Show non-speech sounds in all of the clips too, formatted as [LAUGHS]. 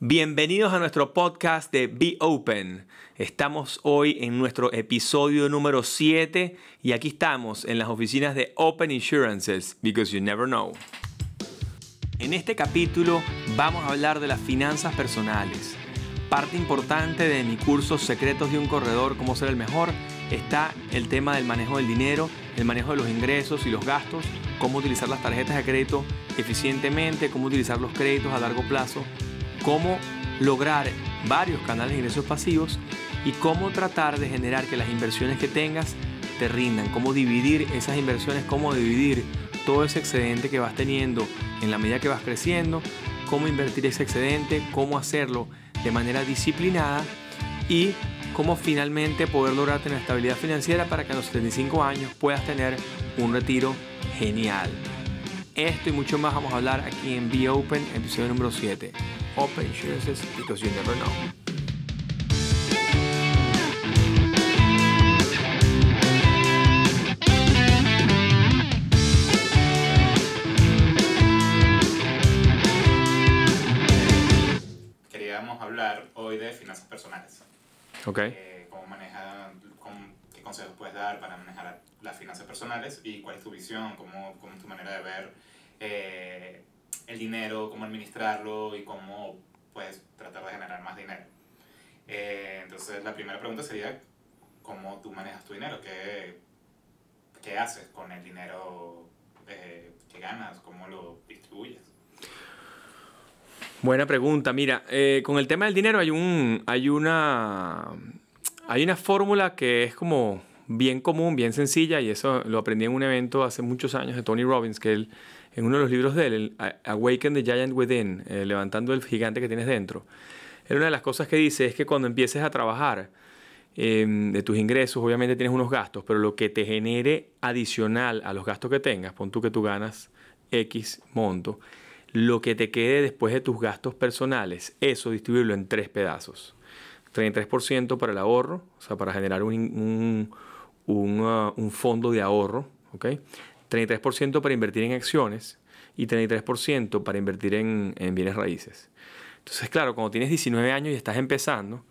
Bienvenidos a nuestro podcast de Be Open. Estamos hoy en nuestro episodio número 7 y aquí estamos en las oficinas de Open Insurances, because you never know. En este capítulo vamos a hablar de las finanzas personales. Parte importante de mi curso Secretos de un Corredor, cómo ser el mejor, está el tema del manejo del dinero, el manejo de los ingresos y los gastos, cómo utilizar las tarjetas de crédito eficientemente, cómo utilizar los créditos a largo plazo cómo lograr varios canales de ingresos pasivos y cómo tratar de generar que las inversiones que tengas te rindan, cómo dividir esas inversiones, cómo dividir todo ese excedente que vas teniendo en la medida que vas creciendo, cómo invertir ese excedente, cómo hacerlo de manera disciplinada y cómo finalmente poder lograr tener estabilidad financiera para que a los 75 años puedas tener un retiro genial. Esto y mucho más vamos a hablar aquí en Be Open, episodio número 7. Open Insurances because you never know. Queríamos hablar hoy de finanzas personales. Ok. Eh, cómo maneja, cómo- qué consejos puedes dar para manejar las finanzas personales y cuál es tu visión, cómo, cómo es tu manera de ver eh, el dinero, cómo administrarlo y cómo puedes tratar de generar más dinero. Eh, entonces, la primera pregunta sería, ¿cómo tú manejas tu dinero? ¿Qué, qué haces con el dinero eh, que ganas? ¿Cómo lo distribuyes? Buena pregunta. Mira, eh, con el tema del dinero hay un, hay una, hay una fórmula que es como bien común, bien sencilla y eso lo aprendí en un evento hace muchos años de Tony Robbins que él en uno de los libros de él, Awaken the Giant Within, eh, levantando el gigante que tienes dentro. Una de las cosas que dice es que cuando empieces a trabajar eh, de tus ingresos, obviamente tienes unos gastos, pero lo que te genere adicional a los gastos que tengas, pon tú que tú ganas X monto, lo que te quede después de tus gastos personales, eso distribuirlo en tres pedazos. 33% para el ahorro, o sea, para generar un, un, un, uh, un fondo de ahorro, ¿ok? 33% para invertir en acciones y 33% para invertir en, en bienes raíces. Entonces, claro, cuando tienes 19 años y estás empezando,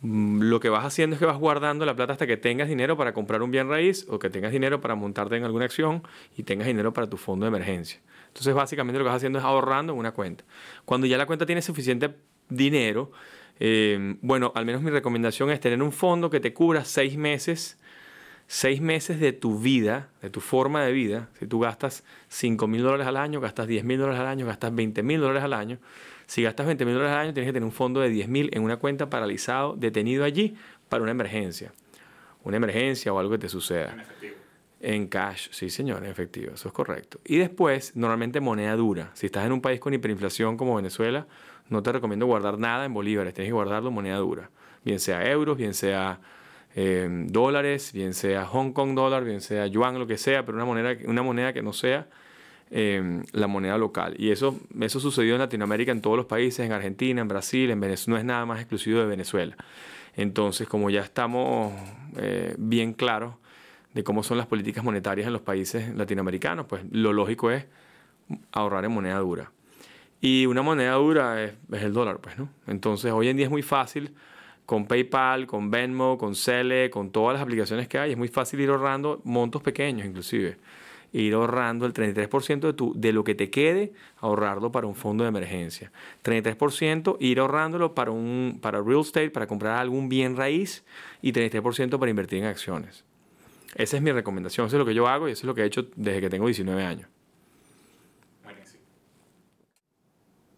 mm, lo que vas haciendo es que vas guardando la plata hasta que tengas dinero para comprar un bien raíz o que tengas dinero para montarte en alguna acción y tengas dinero para tu fondo de emergencia. Entonces, básicamente lo que vas haciendo es ahorrando en una cuenta. Cuando ya la cuenta tiene suficiente dinero, eh, bueno, al menos mi recomendación es tener un fondo que te cubra seis meses, seis meses de tu vida, de tu forma de vida. Si tú gastas 5 mil dólares al año, gastas 10 mil dólares al año, gastas 20 mil dólares al año. Si gastas 20 mil dólares al año, tienes que tener un fondo de 10 mil en una cuenta paralizado, detenido allí para una emergencia. Una emergencia o algo que te suceda. En efectivo. En cash, sí señor, en efectivo, eso es correcto. Y después, normalmente moneda dura. Si estás en un país con hiperinflación como Venezuela, no te recomiendo guardar nada en bolívares, tienes que guardarlo en moneda dura. Bien sea euros, bien sea eh, dólares, bien sea Hong Kong dólar, bien sea yuan, lo que sea, pero una moneda, una moneda que no sea eh, la moneda local. Y eso, eso sucedió en Latinoamérica, en todos los países, en Argentina, en Brasil, en Venezuela, no es nada más exclusivo de Venezuela. Entonces, como ya estamos eh, bien claros de cómo son las políticas monetarias en los países latinoamericanos, pues lo lógico es ahorrar en moneda dura. Y una moneda dura es, es el dólar, pues, ¿no? Entonces, hoy en día es muy fácil con PayPal, con Venmo, con Cele, con todas las aplicaciones que hay, es muy fácil ir ahorrando montos pequeños inclusive. Ir ahorrando el 33% de, tu, de lo que te quede, ahorrarlo para un fondo de emergencia. 33% ir ahorrándolo para, un, para real estate, para comprar algún bien raíz y 33% para invertir en acciones. Esa es mi recomendación, eso es lo que yo hago y eso es lo que he hecho desde que tengo 19 años.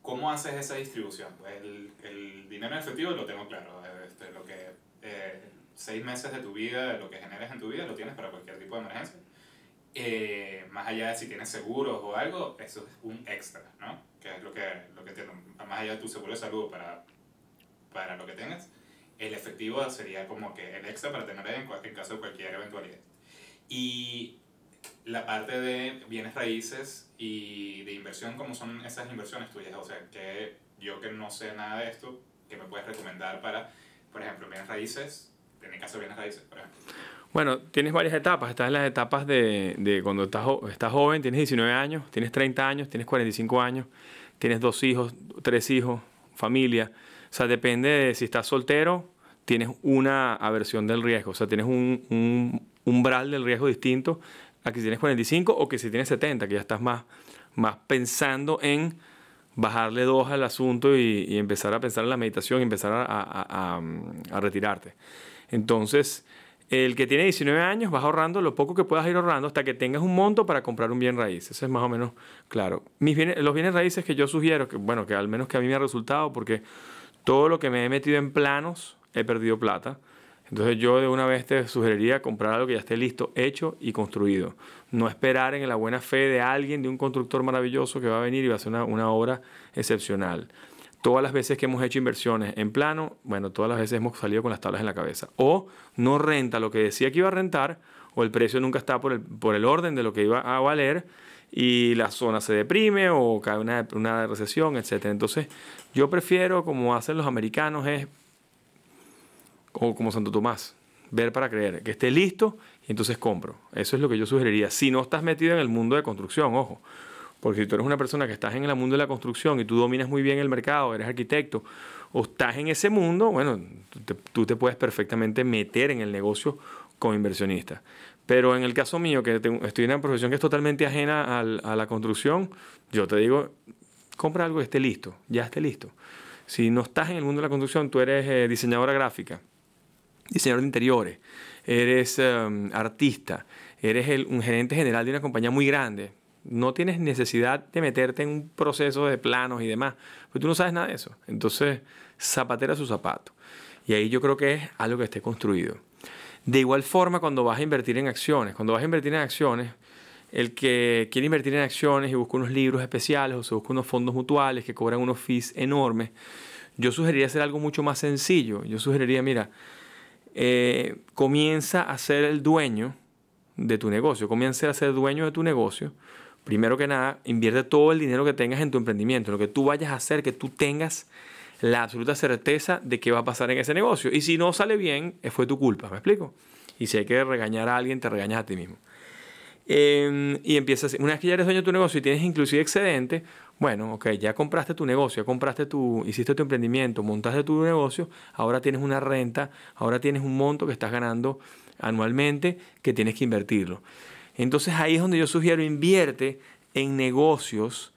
¿Cómo haces esa distribución? Pues el, el dinero efectivo lo tengo claro. Este, lo que eh, seis meses de tu vida, lo que generes en tu vida, lo tienes para cualquier tipo de emergencia. Eh, más allá de si tienes seguros o algo, eso es un extra, ¿no? Que es lo que, lo que tienes, más allá de tu seguro de salud para, para lo que tengas, el efectivo sería como que el extra para tener en, en caso de cualquier eventualidad. Y la parte de bienes raíces y de inversión, ¿cómo son esas inversiones tuyas? O sea, que yo que no sé nada de esto, ¿qué me puedes recomendar para, por ejemplo, bienes raíces? Bueno, tienes varias etapas. Estás en las etapas de, de cuando estás, estás joven, tienes 19 años, tienes 30 años, tienes 45 años, tienes dos hijos, tres hijos, familia. O sea, depende de si estás soltero, tienes una aversión del riesgo. O sea, tienes un, un umbral del riesgo distinto a que si tienes 45 o que si tienes 70, que ya estás más, más pensando en bajarle dos al asunto y, empezar a pensar en la meditación y empezar a, a, retirarte. Entonces, el que tiene 19 años vas ahorrando lo poco que puedas ir ahorrando hasta que tengas un monto para comprar un bien raíz. Eso es más o menos claro. Mis los bienes raíces que yo sugiero, que bueno, que al menos que a mí me ha resultado, porque todo lo que me he metido en planos he perdido plata. Entonces yo de una vez te sugeriría comprar algo que ya esté listo, hecho y construido. No esperar en la buena fe de alguien, de un constructor maravilloso que va a venir y va a hacer una obra excepcional. Todas las veces que hemos hecho inversiones en plano, bueno, todas las veces hemos salido con las tablas en la cabeza. O no renta lo que decía que iba a rentar, o el precio nunca está por el, por el orden de lo que iba a valer, y la zona se deprime o cae una, una recesión, etc. Entonces, yo prefiero, como hacen los americanos, es o como Santo Tomás, ver para creer, que esté listo y entonces compro. Eso es lo que yo sugeriría. Si no estás metido en el mundo de construcción, ojo, porque si tú eres una persona que estás en el mundo de la construcción y tú dominas muy bien el mercado, eres arquitecto, o estás en ese mundo, bueno, tú te, puedes perfectamente meter en el negocio como inversionista. Pero en el caso mío, que estoy en una profesión que es totalmente ajena a la construcción, yo te digo, compra algo que esté listo, ya esté listo. Si no estás en el mundo de la construcción, tú eres eh, diseñadora gráfica, diseñador de interiores, eres em, artista, eres un gerente general de una compañía muy grande, no tienes necesidad de meterte en un proceso de planos y demás, porque tú no sabes nada de eso. Entonces, zapatera su zapato. Y ahí yo creo que es algo que esté construido. De igual forma, cuando vas a invertir en acciones, cuando vas a invertir en acciones, el que quiere invertir en acciones y busca unos libros especiales o se busca unos fondos mutuales que cobran unos fees enormes, yo sugeriría hacer algo mucho más sencillo. Yo sugeriría, mira, eh, comienza a ser el dueño de tu negocio, comienza a ser dueño de tu negocio. Primero que nada, invierte todo el dinero que tengas en tu emprendimiento, lo que tú vayas a hacer, que tú tengas la absoluta certeza de qué va a pasar en ese negocio. Y si no sale bien, eh, fue tu culpa, ¿me explico? Y si hay que regañar a alguien, te regañas a ti mismo. Em, y empiezas, una vez que ya eres dueño de tu negocio y tienes inclusive excedente, bueno, ok, ya compraste tu negocio, ya compraste tu, hiciste tu emprendimiento, montaste tu negocio, ahora tienes una renta, ahora tienes un monto que estás ganando anualmente que tienes que invertirlo. Entonces ahí es donde yo sugiero invierte en negocios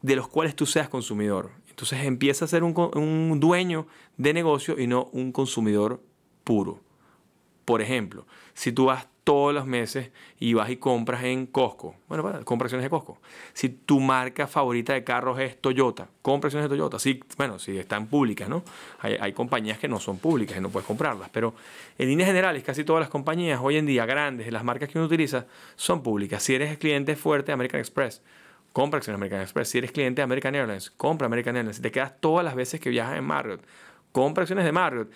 de los cuales tú seas consumidor. Entonces empieza a ser un, un dueño de negocio y no un consumidor puro. Por ejemplo, si tú vas todos los meses y vas y compras en Costco. Bueno, bueno, compra acciones de Costco. Si tu marca favorita de carros es Toyota, compra acciones de Toyota. Sí, bueno, si están públicas, ¿no? Hay, hay, compañías que no son públicas y no puedes comprarlas, pero en líneas generales casi todas las compañías hoy en día grandes, las marcas que uno utiliza, son públicas. Si eres cliente fuerte de American Express, compra acciones de American Express. Si eres cliente de American Airlines, compra American Airlines. Si te quedas todas las veces que viajas en Marriott, compra acciones de Marriott.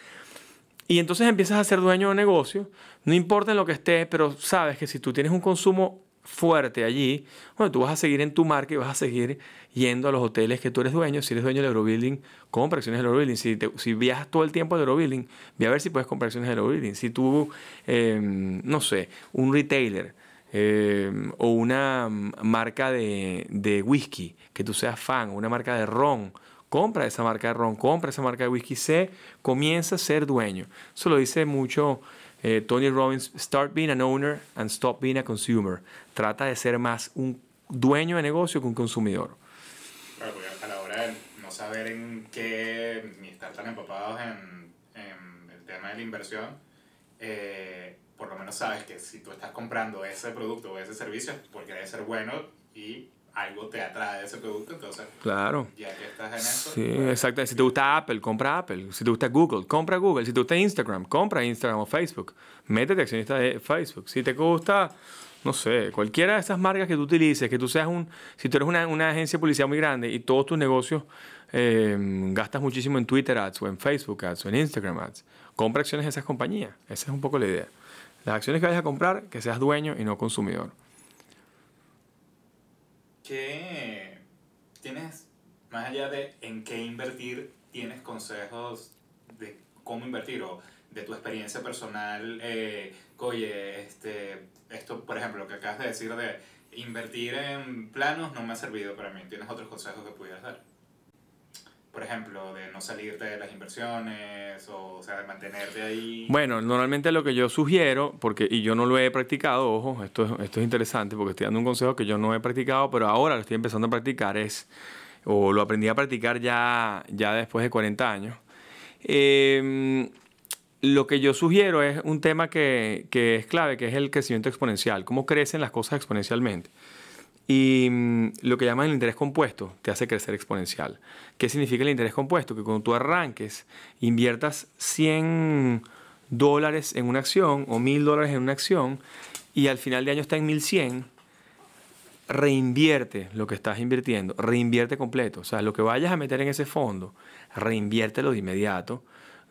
Y entonces empiezas a ser dueño de negocio, no importa en lo que esté, pero sabes que si tú tienes un consumo fuerte allí, bueno, tú vas a seguir en tu marca y vas a seguir yendo a los hoteles que tú eres dueño. Si eres dueño del Eurobuilding, compra acciones del Eurobuilding. Si, si viajas todo el tiempo al Eurobuilding, ve a ver si puedes comprar acciones del Eurobuilding. Si tú, em, no sé, un retailer em, o una marca de, de whisky, que tú seas fan, una marca de ron, compra esa marca de ron, compra esa marca de whisky, se comienza a ser dueño. Eso lo dice mucho eh, Tony Robbins, start being an owner and stop being a consumer. Trata de ser más un dueño de negocio que un consumidor. Claro, a la hora de no saber en qué, ni estar tan empapados en, en el tema de la inversión, eh, por lo menos sabes que si tú estás comprando ese producto o ese servicio porque debe ser bueno y algo te atrae ese producto, entonces. Claro. Ya que estás en eso. Sí, pues, exacto. Si te gusta Apple, compra Apple. Si te gusta Google, compra Google. Si te gusta Instagram, compra Instagram o Facebook. Métete accionista de Facebook. Si te gusta, no sé, cualquiera de esas marcas que tú utilices, que tú seas un. Si tú eres una, una agencia de publicidad muy grande y todos tus negocios eh, gastas muchísimo en Twitter ads o en Facebook ads o en Instagram ads, compra acciones de esas compañías. Esa es un poco la idea. Las acciones que vayas a comprar, que seas dueño y no consumidor. ¿Qué tienes, más allá de en qué invertir, tienes consejos de cómo invertir o de tu experiencia personal? Eh, oye, este, esto, por ejemplo, lo que acabas de decir de invertir en planos no me ha servido para mí. ¿Tienes otros consejos que pudieras dar? Por ejemplo, de no salirte de las inversiones o, de mantenerte ahí? Bueno, normalmente lo que yo sugiero, porque, y yo no lo he practicado, ojo, esto es, esto es interesante porque estoy dando un consejo que yo no he practicado, pero ahora lo estoy empezando a practicar, es, o lo aprendí a practicar ya, ya después de 40 años. Eh, lo que yo sugiero es un tema que, que, es clave, que es el crecimiento exponencial, cómo crecen las cosas exponencialmente. Y mm, lo que llaman el interés compuesto te hace crecer exponencial. ¿Qué significa el interés compuesto? Que cuando tú arranques, inviertas 100 dólares en una acción o 1000 dólares en una acción y al final de año está en 1100, reinvierte lo que estás invirtiendo, reinvierte completo. O sea, lo que vayas a meter en ese fondo, reinviértelo de inmediato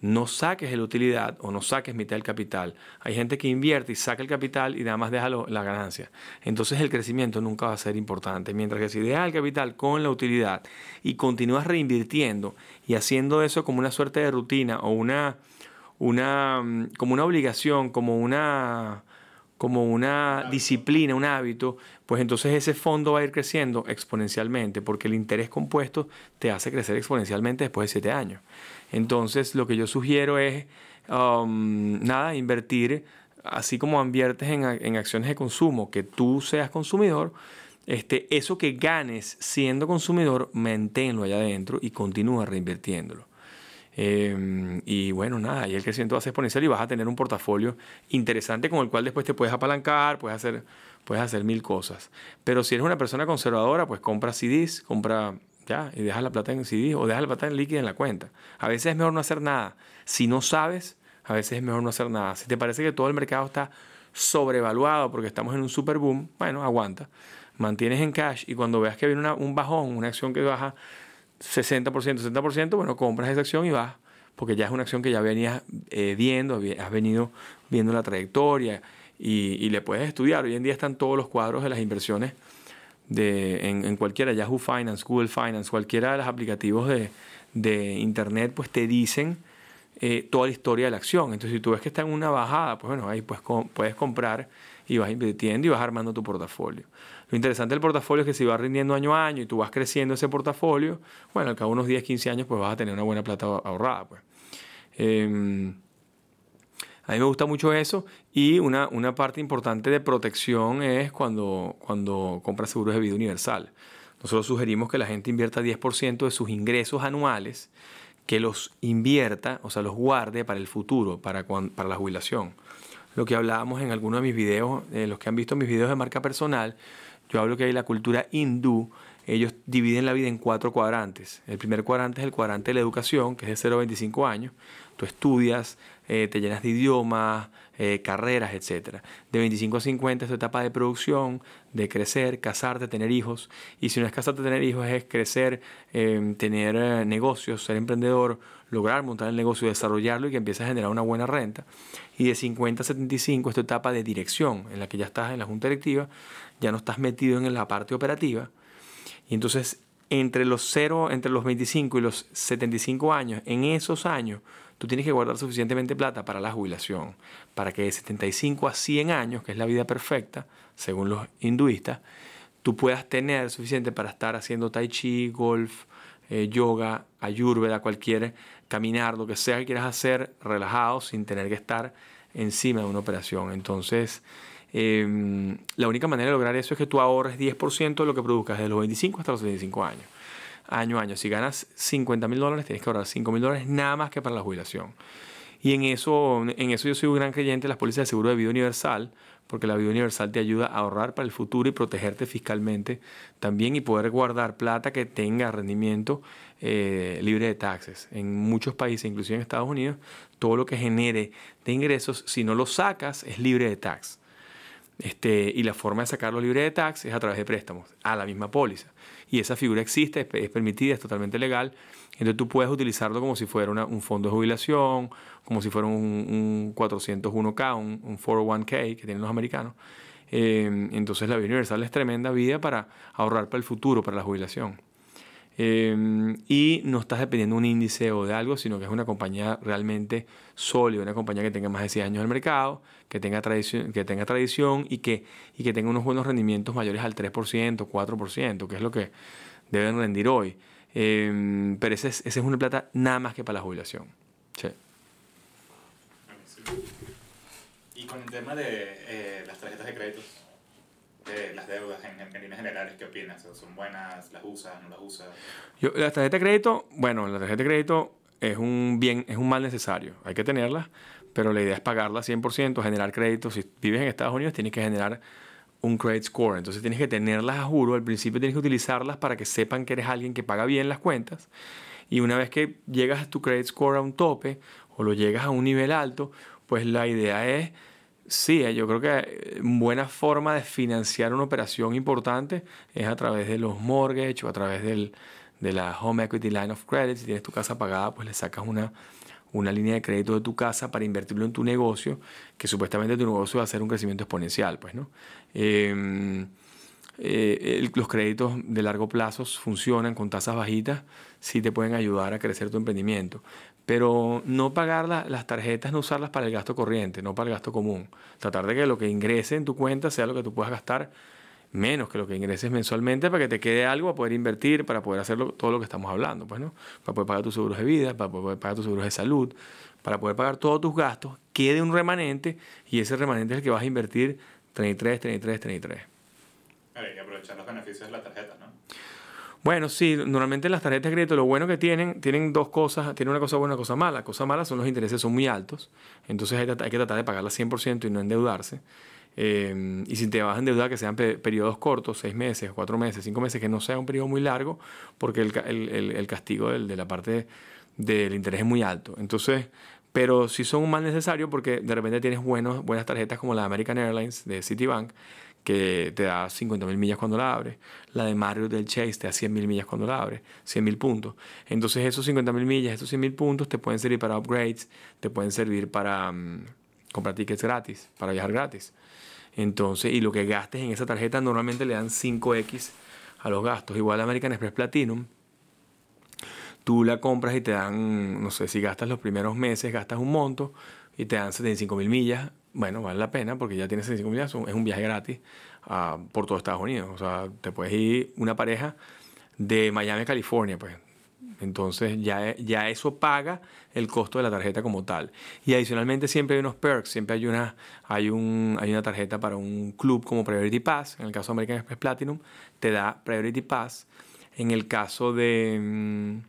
no saques la utilidad o no saques mitad del capital. Hay gente que invierte y saca el capital y nada más deja la ganancia. Entonces el crecimiento nunca va a ser importante. Mientras que si dejas el capital con la utilidad y continúas reinvirtiendo y haciendo eso como una suerte de rutina o una, una, mm, como una obligación, como una como una disciplina, un hábito, pues entonces ese fondo va a ir creciendo exponencialmente, porque el interés compuesto te hace crecer exponencialmente después de siete años. Entonces, lo que yo sugiero es, um, nada, invertir, así como inviertes en, en, acciones de consumo, que tú seas consumidor, este, eso que ganes siendo consumidor, manténlo allá adentro y continúa reinvirtiéndolo. Em, y bueno, nada, y el crecimiento va a ser exponencial y vas a tener un portafolio interesante con el cual después te puedes apalancar, puedes hacer, puedes hacer mil cosas. Pero si eres una persona conservadora, pues compra CDs, compra ya, y deja la plata en CD o deja la plata en líquida en la cuenta. A veces es mejor no hacer nada. Si no sabes, a veces es mejor no hacer nada. Si te parece que todo el mercado está sobrevaluado porque estamos en un super boom, bueno, aguanta. Mantienes en cash y cuando veas que viene un bajón, una acción que baja 60%, 70%, bueno, compras esa acción y vas, porque ya es una acción que ya venías eh, viendo, has venido viendo la trayectoria y, y, le puedes estudiar. Hoy en día están todos los cuadros de las inversiones de, en, en, cualquiera, Yahoo Finance, Google Finance, cualquiera de los aplicativos de, de Internet, pues te dicen eh, toda la historia de la acción. Entonces, si tú ves que está en una bajada, pues bueno, ahí pues, puedes comprar y vas invirtiendo y vas armando tu portafolio. Lo interesante del portafolio es que si vas rindiendo año a año y tú vas creciendo ese portafolio, bueno, al cabo de unos 10, 15 años, pues vas a tener una buena plata ahorrada. Pues. Eh, a mí me gusta mucho eso y una, una parte importante de protección es cuando, cuando compras seguros de vida universal. Nosotros sugerimos que la gente invierta 10% de sus ingresos anuales, que los invierta, o sea, los guarde para el futuro, para, para la jubilación. Lo que hablábamos en algunos de mis videos, eh, los que han visto mis videos de marca personal, yo hablo que hay la cultura hindú, ellos dividen la vida en cuatro cuadrantes. El primer cuadrante es el cuadrante de la educación, que es de 0 a 25 años. Tú estudias, eh, te llenas de idiomas, eh, carreras, etc. De 25 a 50 es tu etapa de producción, de crecer, casarte, tener hijos. Y si no es casarte, tener hijos, es crecer, em, tener eh, negocios, ser emprendedor, lograr montar el negocio, desarrollarlo y que empieces a generar una buena renta. Y de 50 a 75 es tu etapa de dirección, en la que ya estás en la junta directiva, ya no estás metido en la parte operativa. Y entonces, entre los 0, entre los 25 y los 75 años, en esos años, tú tienes que guardar suficientemente plata para la jubilación, para que de 75 a 100 años, que es la vida perfecta, según los hinduistas, tú puedas tener suficiente para estar haciendo tai chi, golf, eh, yoga, ayurveda, cualquier caminar, lo que sea que quieras hacer relajado sin tener que estar encima de una operación. Entonces, em, la única manera de lograr eso es que tú ahorres 10% de lo que produzcas desde los 25 hasta los 75 años año a año. Si ganas 50 mil dólares, tienes que ahorrar 5 mil dólares nada más que para la jubilación. Y en eso, en eso yo soy un gran creyente de las pólizas de seguro de vida universal, porque la vida universal te ayuda a ahorrar para el futuro y protegerte fiscalmente también y poder guardar plata que tenga rendimiento eh, libre de taxes. En muchos países, inclusive en Estados Unidos, todo lo que genere de ingresos, si no lo sacas, es libre de tax. Este, y la forma de sacarlo libre de tax es a través de préstamos a la misma póliza y esa figura existe, es, permitida, es totalmente legal. Entonces tú puedes utilizarlo como si fuera un fondo de jubilación, como si fuera un, 401k, un, 401k que tienen los americanos. Eh, entonces la vida universal es tremenda vida para ahorrar para el futuro, para la jubilación. Em, y no estás dependiendo de un índice o de algo, sino que es una compañía realmente sólida, una compañía que tenga más de 100 años en el mercado, que tenga tradición, que tenga tradición y, que, y que tenga unos buenos rendimientos mayores al 3%, 4%, que es lo que deben rendir hoy. Em, pero ese es, ese es una plata nada más que para la jubilación. Sí. Y con el tema de eh, las tarjetas de crédito, las deudas en, en líneas generales, ¿qué opinas? ¿Son buenas? ¿Las usas? ¿No las usas? Yo, la tarjeta de crédito, bueno, la tarjeta de crédito es un bien, es un mal necesario. Hay que tenerla, pero la idea es pagarla 100%, generar crédito. Si vives en Estados Unidos, tienes que generar un credit score. Entonces tienes que tenerlas a juro. Al principio tienes que utilizarlas para que sepan que eres alguien que paga bien las cuentas. Y una vez que llegas a tu credit score a un tope o lo llegas a un nivel alto, pues la idea es, sí, yo creo que una buena forma de financiar una operación importante es a través de los mortgage o a través del, de la Home Equity Line of Credit. Si tienes tu casa pagada, pues le sacas una, una línea de crédito de tu casa para invertirlo en tu negocio, que supuestamente tu negocio va a ser un crecimiento exponencial, pues, ¿no? Em, eh, los créditos de largo plazo funcionan con tasas bajitas, sí te pueden ayudar a crecer tu emprendimiento. Pero no pagar las tarjetas, no usarlas para el gasto corriente, no para el gasto común. Tratar de que lo que ingrese en tu cuenta sea lo que tú puedas gastar menos que lo que ingreses mensualmente para que te quede algo para poder invertir, para poder hacer todo lo que estamos hablando, pues, ¿no? Para poder pagar tus seguros de vida, para poder pagar tus seguros de salud, para poder pagar todos tus gastos, quede un remanente y ese remanente es el que vas a invertir 33, 33, 33. Hay que aprovechar los beneficios de la tarjeta, ¿no? Bueno, sí, normalmente las tarjetas de crédito lo bueno que tienen, tienen dos cosas, tienen una cosa buena y una cosa mala. La cosa mala son los intereses son muy altos, entonces hay, hay que tratar de pagarlas 100% y no endeudarse. Eh, y si te vas a endeudar, que sean periodos cortos, seis meses, cuatro meses, cinco meses, que no sea un periodo muy largo, porque el, el, el castigo del, de la parte del interés es muy alto. Entonces, pero si son un mal necesario porque de repente tienes buenos, buenas tarjetas como la American Airlines de Citibank, que te da 50 mil millas cuando la abres. La de Mario del Chase te da 100 mil millas cuando la abres, 100 mil puntos. Entonces esos 50 mil millas, esos 100 mil puntos te pueden servir para upgrades, te pueden servir para mm, comprar tickets gratis, para viajar gratis. Entonces, y lo que gastes en esa tarjeta normalmente le dan 5X a los gastos. Igual American Express Platinum, tú la compras y te dan, no sé, si gastas los primeros meses, gastas un monto y te dan 75 mil millas. Bueno, vale la pena porque ya tienes 75 millas, es un viaje gratis uh, por todo Estados Unidos. O sea, te puedes ir una pareja de Miami a California, pues entonces ya, ya eso paga el costo de la tarjeta como tal. Y adicionalmente siempre hay unos perks, siempre hay una, hay, un, hay una tarjeta para un club como Priority Pass. En el caso de American Express Platinum te da Priority Pass. En el caso de mm,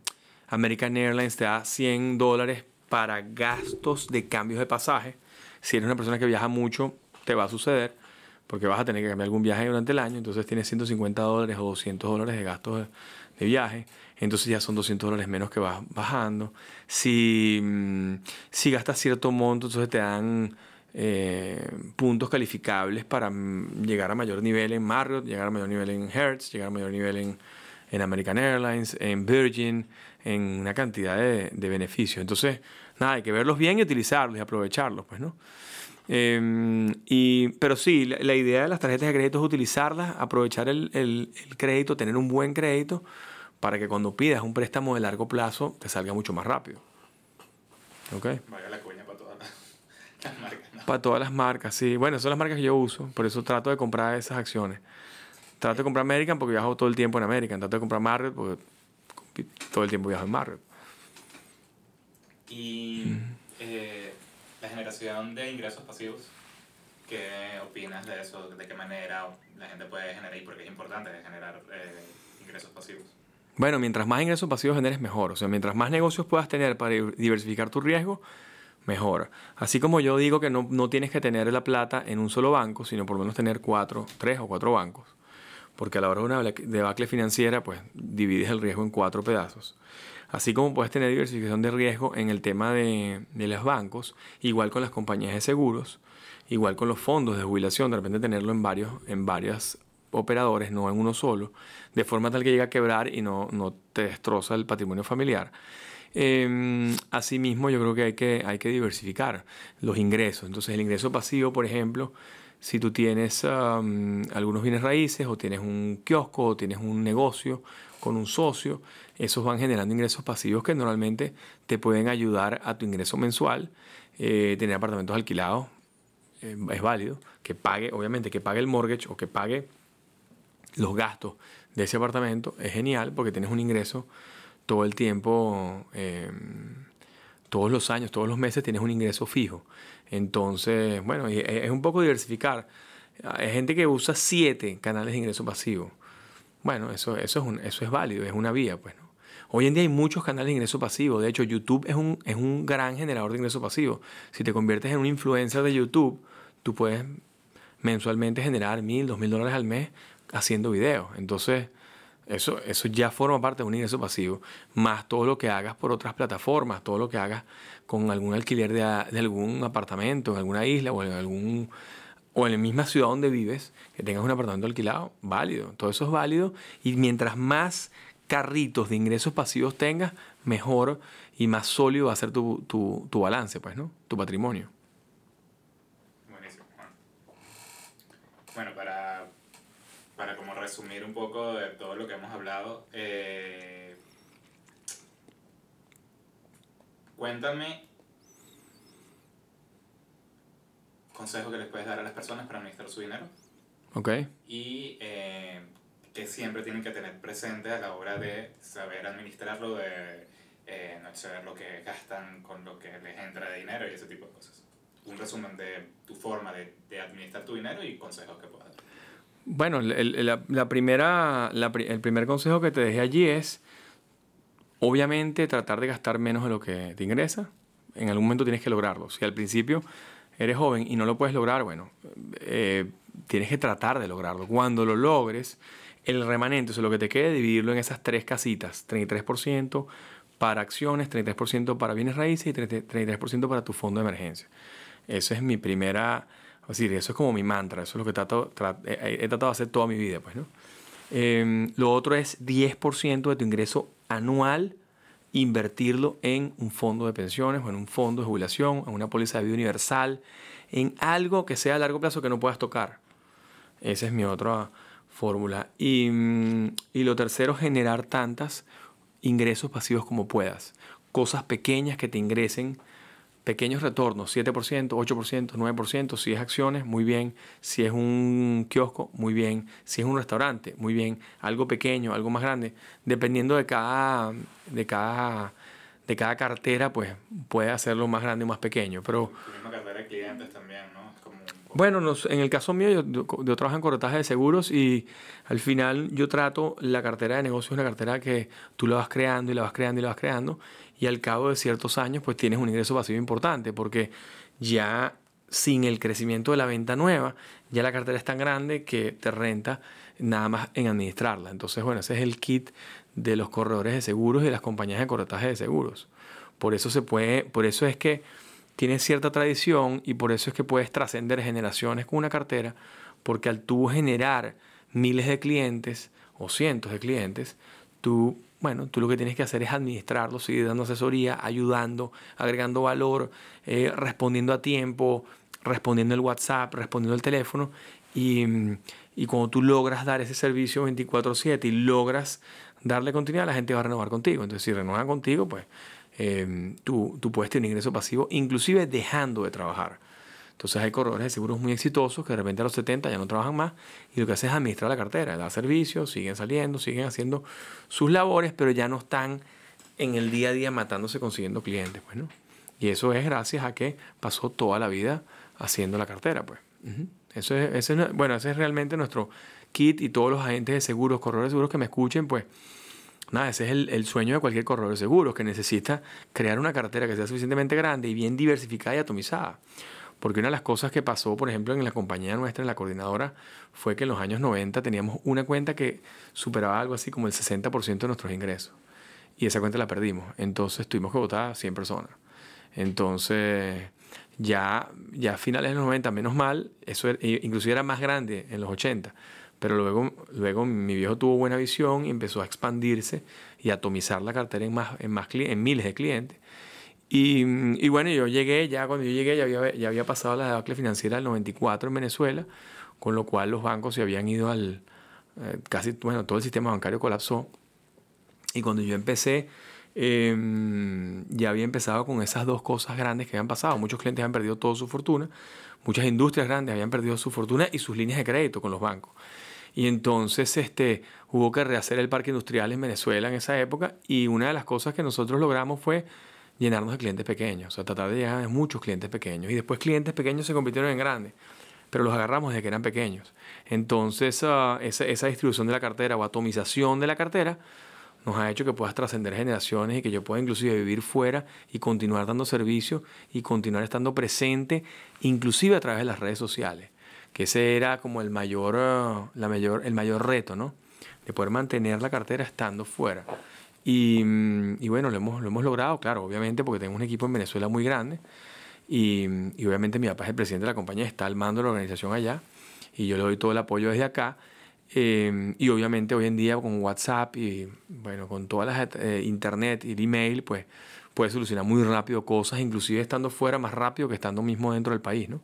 American Airlines te da 100 dólares para gastos de cambios de pasaje. Si eres una persona que viaja mucho, te va a suceder porque vas a tener que cambiar algún viaje durante el año, entonces tienes 150 dólares o 200 dólares de gastos de viaje entonces ya son 200 dólares menos que vas bajando. Si, mm, si gastas cierto monto, entonces te dan eh, puntos calificables para mm, llegar a mayor nivel en Marriott, llegar a mayor nivel en Hertz, llegar a mayor nivel en, American Airlines, en Virgin, en una cantidad de, beneficios. Entonces, nada, hay que verlos bien y utilizarlos y aprovecharlos, pues, ¿no? Em, y, pero sí, la, idea de las tarjetas de crédito es utilizarlas, aprovechar el, el, el crédito, tener un buen crédito para que cuando pidas un préstamo de largo plazo te salga mucho más rápido. ¿Ok? Vaya la cuña para todas las, [LAUGHS] marcas. Para todas las marcas, sí. Bueno, esas son las marcas que yo uso, por eso trato de comprar esas acciones. Trato de comprar American porque viajo todo el tiempo en American. Trato de comprar Marriott porque todo el tiempo viajo en Marriott. Y eh, la generación de ingresos pasivos, ¿qué opinas de eso? ¿De qué manera la gente puede generar y por qué es importante generar eh, ingresos pasivos? Bueno, mientras más ingresos pasivos generes, mejor. O sea, mientras más negocios puedas tener para diversificar tu riesgo, mejor. Así como yo digo que no, no, tienes que tener la plata en un solo banco, sino por lo menos tener cuatro, tres o cuatro bancos. Porque a la hora de una debacle financiera, pues divides el riesgo en cuatro pedazos. Así como puedes tener diversificación de riesgo en el tema de, de los bancos, igual con las compañías de seguros, igual con los fondos de jubilación, de repente tenerlo en, varios, en varias operadores, no en uno solo, de forma tal que llega a quebrar y no, no te destroza el patrimonio familiar. Eh, asimismo, yo creo que hay, que hay que diversificar los ingresos. Entonces, el ingreso pasivo, por ejemplo, si tú tienes algunos bienes raíces o tienes un kiosco o tienes un negocio con un socio, esos van generando ingresos pasivos que normalmente te pueden ayudar a tu ingreso mensual. Eh, tener apartamentos alquilados eh, es válido, que pague, obviamente, que pague el mortgage o que pague los gastos de ese apartamento es genial porque tienes un ingreso todo el tiempo, em, todos los años, todos los meses tienes un ingreso fijo. Entonces, bueno, es un poco diversificar. Hay gente que usa siete canales de ingreso pasivo. Bueno, eso, eso, es, eso es válido, es una vía, pues, ¿no? Hoy en día hay muchos canales de ingreso pasivo. De hecho, YouTube es un, es un gran generador de ingreso pasivo. Si te conviertes en un influencer de YouTube, tú puedes mensualmente generar mil, dos mil dólares al mes haciendo videos. Entonces, eso, eso ya forma parte de un ingreso pasivo. Más todo lo que hagas por otras plataformas, todo lo que hagas con algún alquiler de, algún apartamento en alguna isla o en algún o en la misma ciudad donde vives, que tengas un apartamento alquilado, válido. Todo eso es válido. Y mientras más carritos de ingresos pasivos tengas, mejor y más sólido va a ser tu, tu, tu balance, pues, ¿no? Tu patrimonio. Buenísimo. Bueno, para, para como resumir un poco de todo lo que hemos hablado, eh, cuéntame consejos que les puedes dar a las personas para administrar su dinero. Ok. Y eh, que siempre tienen que tener presente a la hora de saber administrarlo, de eh, no saber lo que gastan con lo que les entra de dinero y ese tipo de cosas. Un resumen de tu forma de, de administrar tu dinero y consejos que puedas dar. Bueno, el, la, primera, el primer consejo que te dejé allí es, obviamente, tratar de gastar menos de lo que te ingresa. En algún momento tienes que lograrlo. Si al principio eres joven y no lo puedes lograr, bueno, eh, tienes que tratar de lograrlo. Cuando lo logres, el remanente, o sea, lo que te quede, dividirlo en esas tres casitas. 33% para acciones, 33% para bienes raíces y 33% para tu fondo de emergencia. Eso es mi primera, decir, eso es como mi mantra, eso es lo que he, tratado de hacer toda mi vida, pues, ¿no? Em, lo otro es 10% de tu ingreso anual invertirlo en un fondo de pensiones o en un fondo de jubilación, en una póliza de vida universal, en algo que sea a largo plazo que no puedas tocar. Esa es mi otra fórmula. Y, y lo tercero, generar tantos ingresos pasivos como puedas. Cosas pequeñas que te ingresen pequeños retornos, 7%, 8%, 9%, si es acciones, muy bien, si es un kiosco, muy bien, si es un restaurante, muy bien, algo pequeño, algo más grande, dependiendo de cada, de cada, de cada cartera, pues puede hacerlo más grande o más pequeño, pero... cartera de clientes también, ¿no? Bueno, en el caso mío, yo, yo, trabajo en corretaje de seguros y al final yo trato la cartera de negocio es una cartera que tú la vas creando y la vas creando y la vas creando y al cabo de ciertos años pues tienes un ingreso pasivo importante porque ya sin el crecimiento de la venta nueva, ya la cartera es tan grande que te renta nada más en administrarla. Entonces, bueno, ese es el kit de los corredores de seguros y de las compañías de corretaje de seguros. Por eso se puede, por eso es que tienes cierta tradición y por eso es que puedes trascender generaciones con una cartera, porque al tú generar miles de clientes o cientos de clientes, tú bueno, tú lo que tienes que hacer es administrarlo, seguir dando asesoría, ayudando, agregando valor, eh, respondiendo a tiempo, respondiendo el WhatsApp, respondiendo el teléfono. Y, y cuando tú logras dar ese servicio 24/7 y logras darle continuidad, la gente va a renovar contigo. Entonces, si renuevan contigo, pues eh, tú, tú puedes tener ingreso pasivo, inclusive dejando de trabajar. Entonces hay corredores de seguros muy exitosos que de repente a los 70 ya no trabajan más y lo que hacen es administrar la cartera, da servicios, siguen saliendo, siguen haciendo sus labores, pero ya no están en el día a día matándose consiguiendo clientes. Pues, Y eso es gracias a que pasó toda la vida haciendo la cartera. Pues. eso es, ese bueno, ese es realmente nuestro kit y todos los agentes de seguros, corredores de seguros que me escuchen, pues nada, ese es el, el, sueño de cualquier corredor de seguros, que necesita crear una cartera que sea suficientemente grande y bien diversificada y atomizada. Porque una de las cosas que pasó, por ejemplo, en la compañía nuestra, en la coordinadora, fue que en los años 90 teníamos una cuenta que superaba algo así como el 60% de nuestros ingresos. Y esa cuenta la perdimos. Entonces tuvimos que votar a 100 personas. Entonces, ya, ya a finales de los 90, menos mal, eso inclusive era más grande en los 80. Pero luego, luego mi viejo tuvo buena visión y empezó a expandirse y a atomizar la cartera en, más, en, más, en miles de clientes. Y, y, bueno, yo llegué, ya cuando yo llegué ya había, ya había pasado la debacle financiera del 94 en Venezuela, con lo cual los bancos se habían ido al, eh, casi, bueno, todo el sistema bancario colapsó. Y cuando yo empecé, eh, ya había empezado con esas dos cosas grandes que habían pasado. Muchos clientes habían perdido toda su fortuna, muchas industrias grandes habían perdido su fortuna y sus líneas de crédito con los bancos. Y entonces este, hubo que rehacer el parque industrial en Venezuela en esa época y una de las cosas que nosotros logramos fue llenarnos de clientes pequeños, o sea, tratar de llegar a muchos clientes pequeños. Y después clientes pequeños se convirtieron en grandes, pero los agarramos desde que eran pequeños. Entonces, ah, esa distribución de la cartera o atomización de la cartera nos ha hecho que puedas trascender generaciones y que yo pueda inclusive vivir fuera y continuar dando servicio y continuar estando presente, inclusive a través de las redes sociales, que ese era como el mayor, ah, la mayor, el mayor reto, ¿no? De poder mantener la cartera estando fuera. Y, mm, y bueno, lo hemos, lo hemos logrado, claro, obviamente, porque tengo un equipo en Venezuela muy grande. Y, y, obviamente mi papá es el presidente de la compañía, está al mando de la organización allá. Y yo le doy todo el apoyo desde acá. Eh, y obviamente hoy en día con WhatsApp y bueno, con todas las eh, internet y el email, pues puede solucionar muy rápido cosas, inclusive estando fuera más rápido que estando mismo dentro del país, ¿no?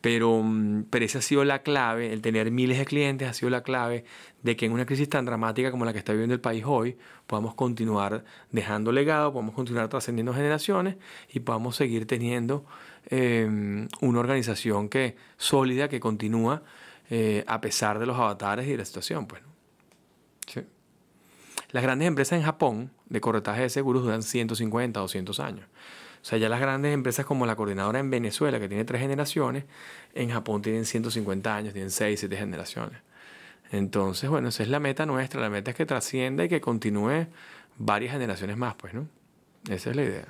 Pero, mm, pero esa ha sido la clave, el tener miles de clientes ha sido la clave de que en una crisis tan dramática como la que está viviendo el país hoy, podamos continuar dejando legado, podamos continuar trascendiendo generaciones y podamos seguir teniendo em, una organización que sólida, que continúa eh, a pesar de los avatares y de la situación. Pues, sí. Las grandes empresas en Japón de corretaje de seguros duran 150 o 200 años. O sea, ya las grandes empresas como la coordinadora en Venezuela, que tiene tres generaciones, en Japón tienen 150 años, tienen 6, 7 generaciones. Entonces, bueno, esa es la meta nuestra. La meta es que trascienda y que continúe varias generaciones más, pues, ¿no? Esa es la idea.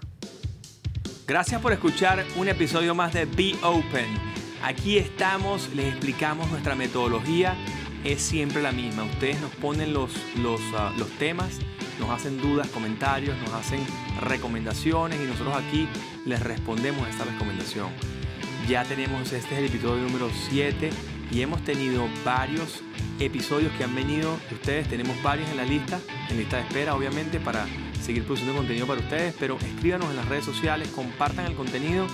Gracias por escuchar un episodio más de Be Open. Aquí estamos, les explicamos nuestra metodología. Es siempre la misma. Ustedes nos ponen los, los, los temas nos hacen dudas, comentarios, nos hacen recomendaciones y nosotros aquí les respondemos a esta recomendación. Ya tenemos, este es el episodio número 7 y hemos tenido varios episodios que han venido de ustedes, tenemos varios en la lista, en lista de espera obviamente para seguir produciendo contenido para ustedes, pero escríbanos en las redes sociales, compartan el contenido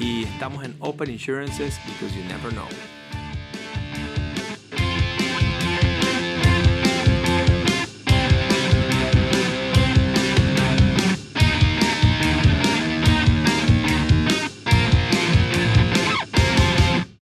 y estamos en Open Insurances because you never know.